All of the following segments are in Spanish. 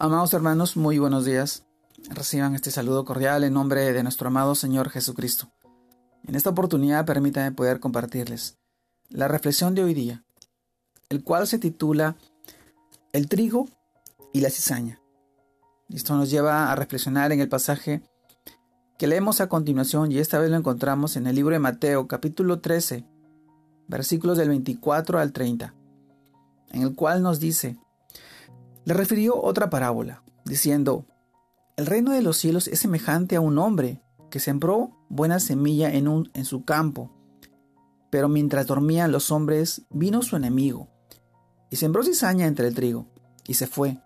Amados hermanos, muy buenos días. Reciban este saludo cordial en nombre de nuestro amado Señor Jesucristo. En esta oportunidad permítanme poder compartirles la reflexión de hoy día, el cual se titula El trigo y la cizaña. Esto nos lleva a reflexionar en el pasaje que leemos a continuación y esta vez lo encontramos en el libro de Mateo capítulo 13, versículos del 24 al 30, en el cual nos dice, le refirió otra parábola, diciendo, El reino de los cielos es semejante a un hombre que sembró buena semilla en, su campo. Pero mientras dormían los hombres, vino su enemigo, y sembró cizaña entre el trigo, y se fue.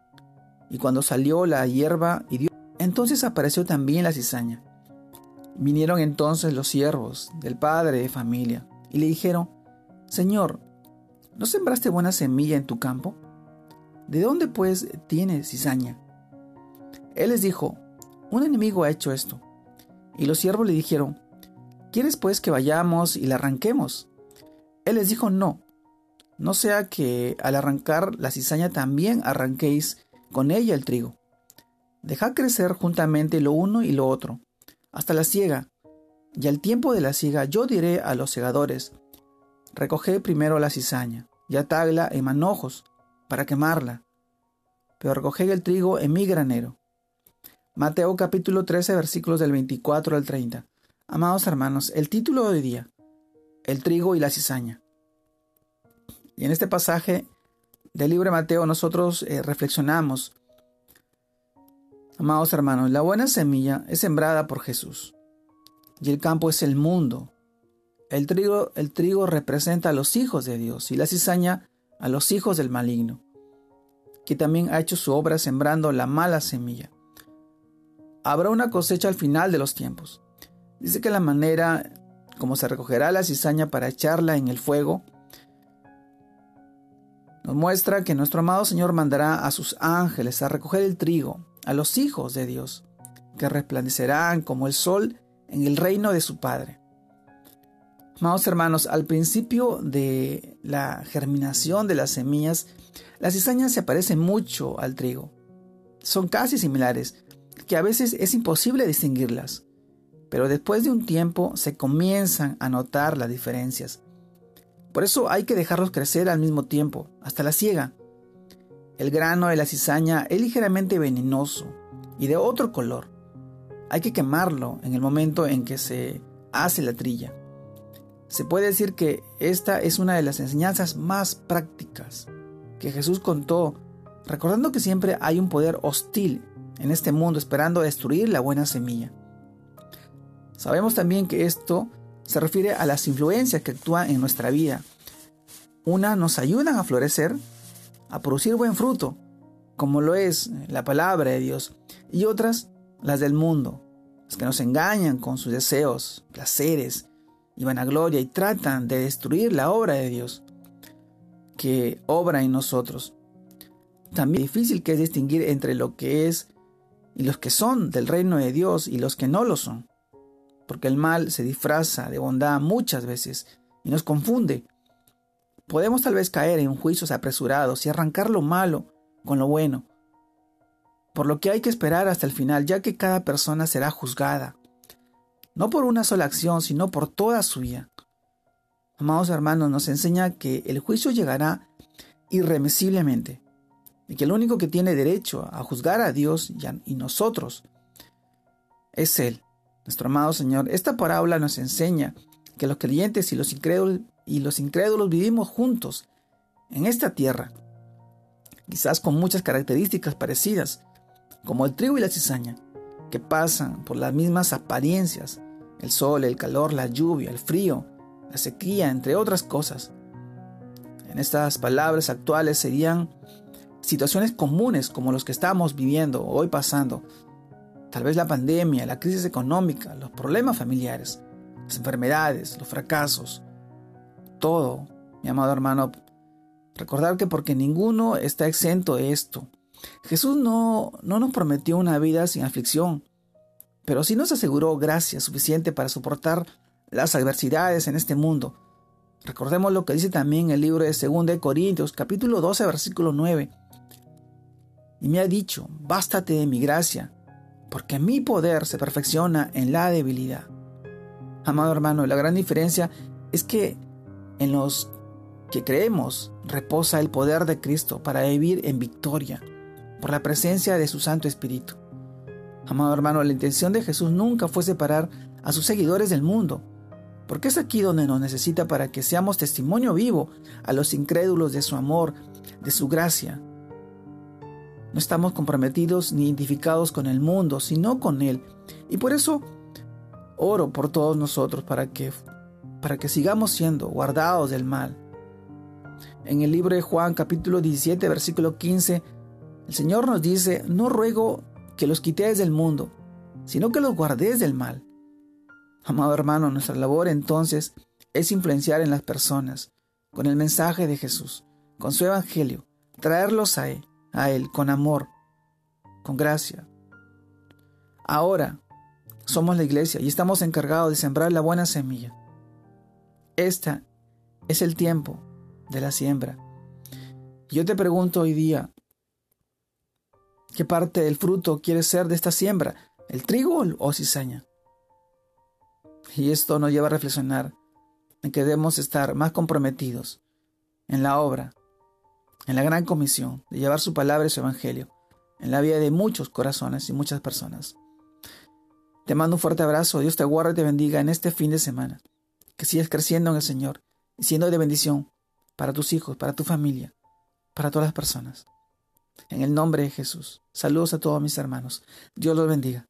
Y cuando salió la hierba y dio, entonces apareció también la cizaña. Vinieron entonces los siervos del padre de familia, y le dijeron, Señor, ¿no sembraste buena semilla en tu campo? ¿De dónde pues tiene cizaña? Él les dijo, un enemigo ha hecho esto. Y los siervos le dijeron, ¿quieres pues que vayamos y la arranquemos? Él les dijo, no, no sea que al arrancar la cizaña también arranquéis con ella el trigo. Dejad crecer juntamente lo uno y lo otro, hasta la siega. Y al tiempo de la siega yo diré a los segadores, recoged primero la cizaña, y atagla en manojos, para quemarla, pero recoged el trigo en mi granero. Mateo capítulo 13 versículos del 24 al 30. Amados hermanos, el título de hoy día, el trigo y la cizaña. Y en este pasaje del libro de Mateo nosotros eh, reflexionamos, amados hermanos, la buena semilla es sembrada por Jesús y el campo es el mundo. El trigo, el trigo representa a los hijos de Dios y la cizaña a los hijos del maligno, que también ha hecho su obra sembrando la mala semilla. Habrá una cosecha al final de los tiempos. Dice que la manera como se recogerá la cizaña para echarla en el fuego, nos muestra que nuestro amado Señor mandará a sus ángeles a recoger el trigo, a los hijos de Dios, que resplandecerán como el sol en el reino de su Padre. Amados hermanos, al principio de la germinación de las semillas, las cizañas se parecen mucho al trigo. Son casi similares, que a veces es imposible distinguirlas. Pero después de un tiempo se comienzan a notar las diferencias. Por eso hay que dejarlos crecer al mismo tiempo, hasta la siega. El grano de la cizaña es ligeramente venenoso y de otro color. Hay que quemarlo en el momento en que se hace la trilla. Se puede decir que esta es una de las enseñanzas más prácticas que Jesús contó, recordando que siempre hay un poder hostil en este mundo esperando destruir la buena semilla. Sabemos también que esto se refiere a las influencias que actúan en nuestra vida. Una nos ayudan a florecer, a producir buen fruto, como lo es la palabra de Dios, y otras las del mundo, las que nos engañan con sus deseos, placeres, y vanagloria y tratan de destruir la obra de Dios que obra en nosotros. También es difícil que es distinguir entre lo que es y los que son del reino de Dios y los que no lo son. Porque el mal se disfraza de bondad muchas veces y nos confunde. Podemos tal vez caer en juicios apresurados y arrancar lo malo con lo bueno. Por lo que hay que esperar hasta el final, ya que cada persona será juzgada no por una sola acción, sino por toda su vida. Amados hermanos, nos enseña que el juicio llegará irremisiblemente y que el único que tiene derecho a juzgar a Dios y nosotros es Él, nuestro amado Señor. Esta parábola nos enseña que los creyentes y los y los incrédulos vivimos juntos en esta tierra, quizás con muchas características parecidas, como el trigo y la cizaña que pasan por las mismas apariencias, el sol, el calor, la lluvia, el frío, la sequía, entre otras cosas. En estas palabras actuales serían situaciones comunes como los que estamos viviendo hoy pasando. Tal vez la pandemia, la crisis económica, los problemas familiares, las enfermedades, los fracasos. Todo, mi amado hermano, recordar que porque ninguno está exento de esto, Jesús no, no nos prometió una vida sin aflicción, pero sí nos aseguró gracia suficiente para soportar las adversidades en este mundo. Recordemos lo que dice también el libro de 2 de Corintios, capítulo 12, versículo 9. y me ha dicho, bástate de mi gracia, porque mi poder se perfecciona en la debilidad. Amado hermano, la gran diferencia es que en los que creemos reposa el poder de Cristo para vivir en victoria por la presencia de su Santo Espíritu. Amado hermano, la intención de Jesús nunca fue separar a sus seguidores del mundo, porque es aquí donde nos necesita para que seamos testimonio vivo a los incrédulos de su amor, de su gracia. No estamos comprometidos ni identificados con el mundo, sino con Él. Y por eso oro por todos nosotros para que, para que sigamos siendo guardados del mal. En el libro de Juan capítulo 17 versículo 15, el Señor nos dice, no ruego que los quitéis del mundo, sino que los guardéis del mal. Amado hermano, nuestra labor entonces es influenciar en las personas con el mensaje de Jesús, con su evangelio, traerlos a Él, a Él con amor, con gracia. Ahora somos la iglesia y estamos encargados de sembrar la buena semilla. Este es el tiempo de la siembra. Yo te pregunto hoy día, ¿qué parte del fruto quieres ser de esta siembra? ¿El trigo o cizaña? Y esto nos lleva a reflexionar en que debemos estar más comprometidos en la obra, en la gran comisión de llevar su palabra y su evangelio en la vida de muchos corazones y muchas personas. Te mando un fuerte abrazo, Dios te guarde y te bendiga en este fin de semana. Que sigas creciendo en el Señor y siendo de bendición para tus hijos, para tu familia, para todas las personas. En el nombre de Jesús. Saludos a todos mis hermanos. Dios los bendiga.